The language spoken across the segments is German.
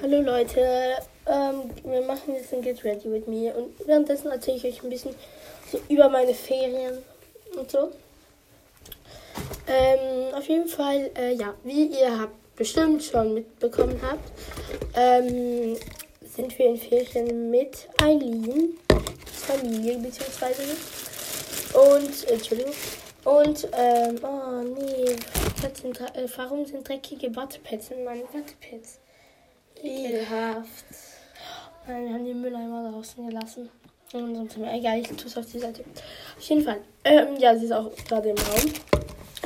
Hallo Leute, ähm, wir machen jetzt ein Get Ready with Me und währenddessen erzähle ich euch ein bisschen so über meine Ferien und so. Ähm, auf jeden Fall, äh, ja, wie ihr habt bestimmt schon mitbekommen habt, ähm, sind wir in Ferien mit Eileen, Familie beziehungsweise und, äh, Entschuldigung, und, ähm, oh nee, sind, äh, warum sind dreckige Wattepads in meinen Wattepads? Ekelhaft. Nein, wir haben die Mülleimer draußen gelassen. Und sonst mir egal, ich tue es auf die Seite. Auf jeden Fall. Ähm, ja, sie ist auch gerade im Raum.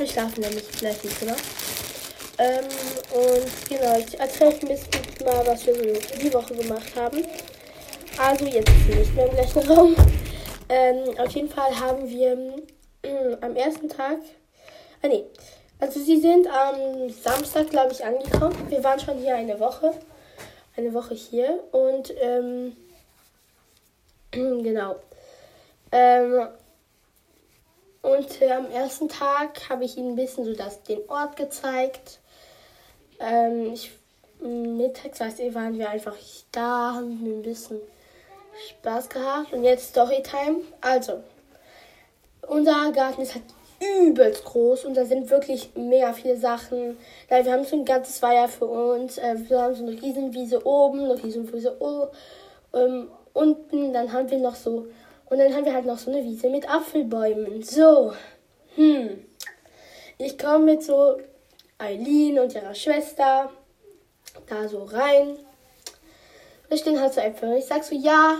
Ich schlafe nämlich vielleicht nicht genau. Ähm, und genau, ich erzähle euch ein bisschen mal, was wir so die Woche gemacht haben. Also jetzt ist sie nicht mehr im gleichen Raum. Ähm, auf jeden Fall haben wir äh, am ersten Tag. Ah nee. Also sie sind am Samstag, glaube ich, angekommen. Wir waren schon hier eine Woche eine Woche hier und ähm, genau. Ähm, und äh, am ersten Tag habe ich ihnen ein bisschen so das, den Ort gezeigt. Ähm, ich, mittags, weißt du, waren wir einfach da, haben ein bisschen Spaß gehabt. Und jetzt Storytime. Also, unser Garten ist halt übelst groß und da sind wirklich mega viele Sachen. wir haben so ein ganzes Weiher für uns. Äh, wir haben so eine Riesenwiese oben, eine Riesenwiese ähm, unten. Dann haben wir noch so. Und dann haben wir halt noch so eine Wiese mit Apfelbäumen. So. Hm. Ich komme mit so Eileen und ihrer Schwester da so rein. Da stehen halt so Äpfel. Und ich sag so, ja,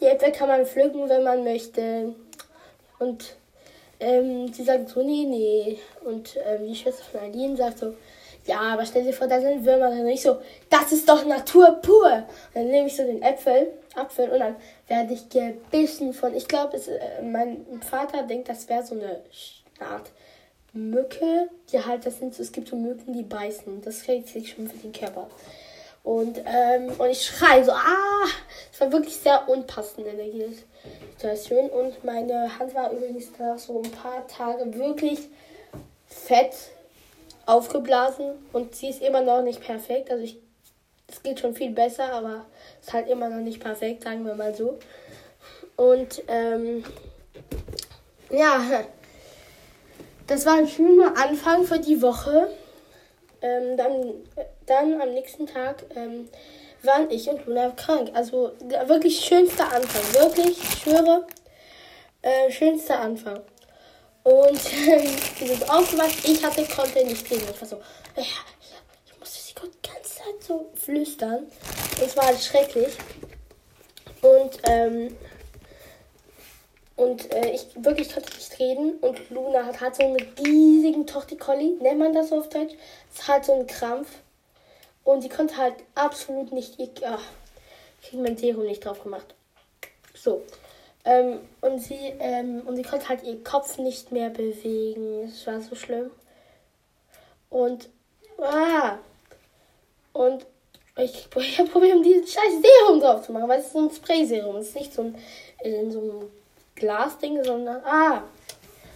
die Äpfel kann man pflücken, wenn man möchte. Und ähm, sie sagt so, nee, nee. Und ähm, die Schwester von Aline sagt so, ja, aber stell dir vor, da sind Würmer drin. Und ich so, das ist doch Natur pur. Und dann nehme ich so den Äpfel, Apfel und dann werde ich gebissen von, ich glaube, äh, mein Vater denkt, das wäre so eine Art Mücke. Die halt, das sind so, es gibt so Mücken, die beißen. Das regt sich schon für den Körper. Und, ähm, und ich schreie so, ah! Es war wirklich sehr unpassend in der Situation. Und meine Hand war übrigens nach so ein paar Tage wirklich fett aufgeblasen. Und sie ist immer noch nicht perfekt. Also ich, es geht schon viel besser, aber es ist halt immer noch nicht perfekt, sagen wir mal so. Und, ähm, ja, das war ein schöner Anfang für die Woche. Ähm, dann, dann am nächsten Tag ähm, waren ich und Luna krank. Also wirklich schönster Anfang. Wirklich, ich schwöre, äh, schönster Anfang. Und wir sind aufgewacht. Ich hatte, konnte nicht reden. Ich war so, ja, ich musste sie die ganze Zeit so flüstern. Es war halt schrecklich. Und ähm, und äh, ich wirklich konnte nicht reden. Und Luna hat, hat so einen riesigen Torticolli, nennt man das so auf Deutsch. Es hat so einen Krampf. Und sie konnte halt absolut nicht. Ich, ach, ich kriege mein Serum nicht drauf gemacht. So. Ähm, und sie ähm, und sie konnte halt ihren Kopf nicht mehr bewegen. Es war so schlimm. Und ah, und ich, ich habe probiert, diesen scheiß Serum drauf zu machen, weil es ist so ein Spray-Serum. Es ist nicht so ein in so einem Glasding, sondern. Ah!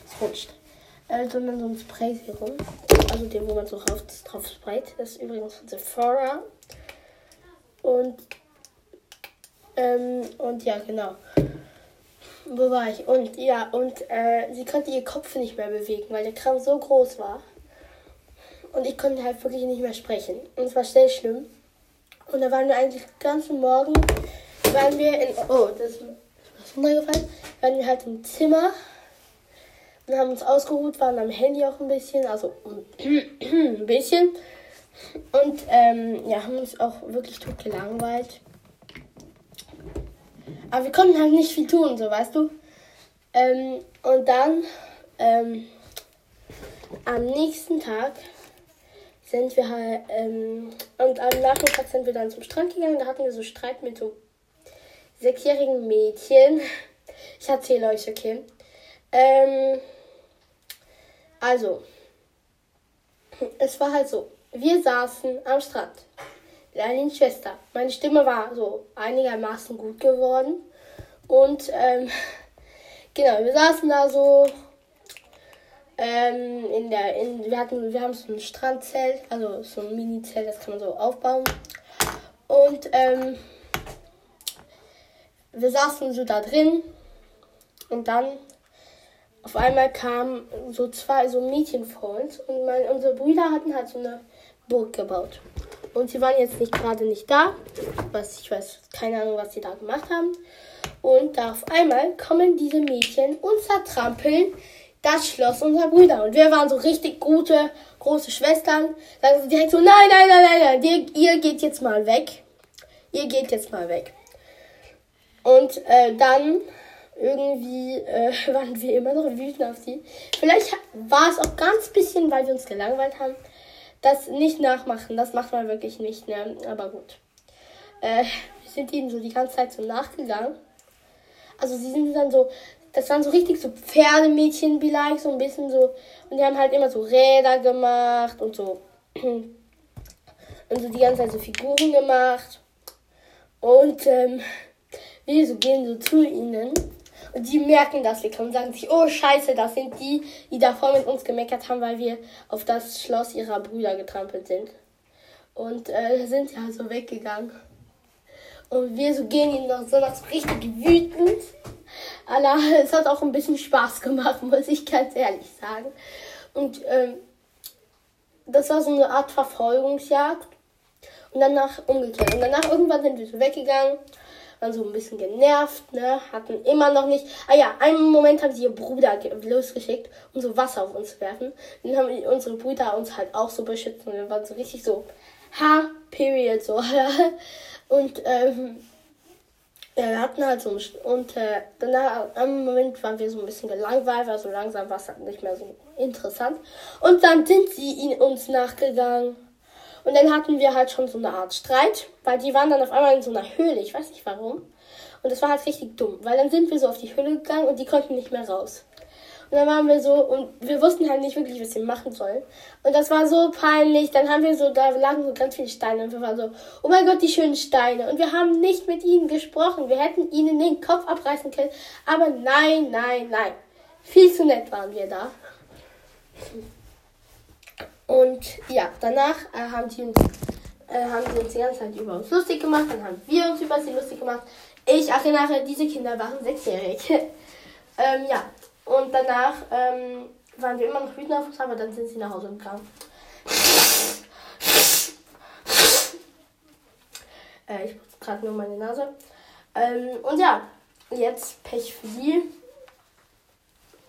Es rutscht. Äh, sondern so ein Spray-Serum. Also den, wo man so drauf, drauf sprayt. Das ist übrigens von Sephora. Und. Ähm, und ja, genau. Wo war ich? Und ja, und äh, sie konnte ihr Kopf nicht mehr bewegen, weil der Kram so groß war. Und ich konnte halt wirklich nicht mehr sprechen. Und es war schnell schlimm. Und da waren wir eigentlich den ganzen Morgen, waren wir in, oh, das ist was runtergefallen, waren wir halt im Zimmer und haben uns ausgeruht, waren am Handy auch ein bisschen, also ein bisschen. Und ähm, ja, haben uns auch wirklich tot gelangweilt. Aber wir konnten halt nicht viel tun, so weißt du. Ähm, und dann ähm, am nächsten Tag sind wir halt, ähm, und am Nachmittag sind wir dann zum Strand gegangen. Da hatten wir so Streit mit so sechsjährigen Mädchen. Ich erzähle euch, okay. Ähm, also, es war halt so. Wir saßen am Strand. Lalins Schwester. Meine Stimme war so einigermaßen gut geworden. Und ähm, genau, wir saßen da so. Ähm, in der, in, wir hatten, wir haben so ein Strandzelt, also so ein Mini-Zelt, das kann man so aufbauen. Und ähm, wir saßen so da drin und dann auf einmal kamen so zwei so Mädchen vor uns und mein, unsere Brüder hatten halt so eine Burg gebaut. Und sie waren jetzt nicht gerade nicht da. Was ich weiß, keine Ahnung, was sie da gemacht haben. Und da auf einmal kommen diese Mädchen und zertrampeln das Schloss unserer Brüder. Und wir waren so richtig gute, große Schwestern. Sagen sie direkt so, nein, nein, nein, nein, nein, ihr, ihr geht jetzt mal weg. Ihr geht jetzt mal weg. Und äh, dann irgendwie äh, waren wir immer noch wütend auf sie. Vielleicht war es auch ganz bisschen, weil wir uns gelangweilt haben. Das nicht nachmachen, das macht man wirklich nicht, ne? Aber gut. Äh, wir sind ihnen so die ganze Zeit so nachgegangen. Also sie sind dann so, das waren so richtig so Pferdemädchen, vielleicht so ein bisschen so. Und die haben halt immer so Räder gemacht und so. Und so die ganze Zeit so Figuren gemacht. Und ähm, wir so gehen so zu ihnen. Und die merken das wir kommen sagen sich, oh scheiße, das sind die, die davor mit uns gemeckert haben, weil wir auf das Schloss ihrer Brüder getrampelt sind. Und äh, sind ja so weggegangen. Und wir so gehen ihnen noch so nach richtig wütend. Allah, es hat auch ein bisschen Spaß gemacht, muss ich ganz ehrlich sagen. Und ähm, das war so eine Art Verfolgungsjagd. Und danach umgekehrt. Und danach irgendwann sind wir so weggegangen waren so ein bisschen genervt, ne? Hatten immer noch nicht. Ah ja, einen Moment haben sie ihr Bruder losgeschickt, um so Wasser auf uns zu werfen. Dann haben unsere Brüder uns halt auch so beschützt und wir waren so richtig so, ha, period, so. und, ähm, ja, wir hatten halt so und äh, danach am Moment waren wir so ein bisschen gelangweilt, weil so langsam war es halt nicht mehr so interessant. Und dann sind sie ihn uns nachgegangen. Und dann hatten wir halt schon so eine Art Streit, weil die waren dann auf einmal in so einer Höhle. Ich weiß nicht warum. Und das war halt richtig dumm, weil dann sind wir so auf die Höhle gegangen und die konnten nicht mehr raus. Und dann waren wir so und wir wussten halt nicht wirklich, was wir machen sollen. Und das war so peinlich. Dann haben wir so, da lagen so ganz viele Steine und wir waren so, oh mein Gott, die schönen Steine. Und wir haben nicht mit ihnen gesprochen. Wir hätten ihnen den Kopf abreißen können. Aber nein, nein, nein. Viel zu nett waren wir da. Und ja, danach äh, haben, die uns, äh, haben sie uns die ganze Zeit über uns lustig gemacht. Dann haben wir uns über sie lustig gemacht. Ich erinnere, diese Kinder waren sechsjährig. ähm, ja, und danach ähm, waren wir immer noch wütend auf uns, aber dann sind sie nach Hause gegangen. äh, ich putze gerade nur meine Nase. Ähm, und ja, jetzt Pech für sie.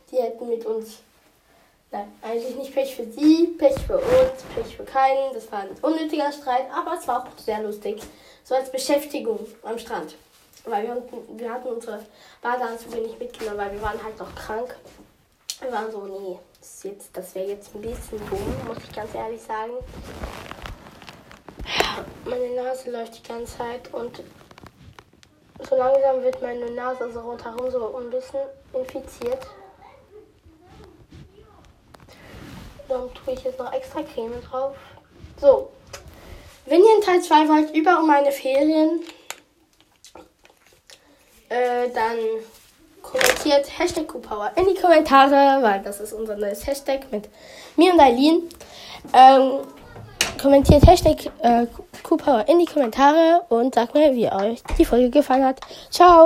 Die hätten mit uns Nein, eigentlich nicht Pech für sie, Pech für uns, Pech für keinen. Das war ein unnötiger Streit, aber es war auch sehr lustig. So als Beschäftigung am Strand. Weil wir, wir hatten unsere Badeanzüge nicht mitgenommen, weil wir waren halt noch krank. Wir waren so, nee, das, das wäre jetzt ein bisschen dumm, muss ich ganz ehrlich sagen. Meine Nase läuft die ganze Zeit und so langsam wird meine Nase so rundherum so ein bisschen infiziert. Dann tue ich jetzt noch extra Creme drauf. So. Wenn ihr in Teil 2 wollt über um meine Ferien, äh, dann kommentiert Hashtag Kupower in die Kommentare, weil das ist unser neues Hashtag mit mir und Eileen. Ähm, kommentiert Hashtag äh, Kupower in die Kommentare und sagt mir, wie euch die Folge gefallen hat. Ciao!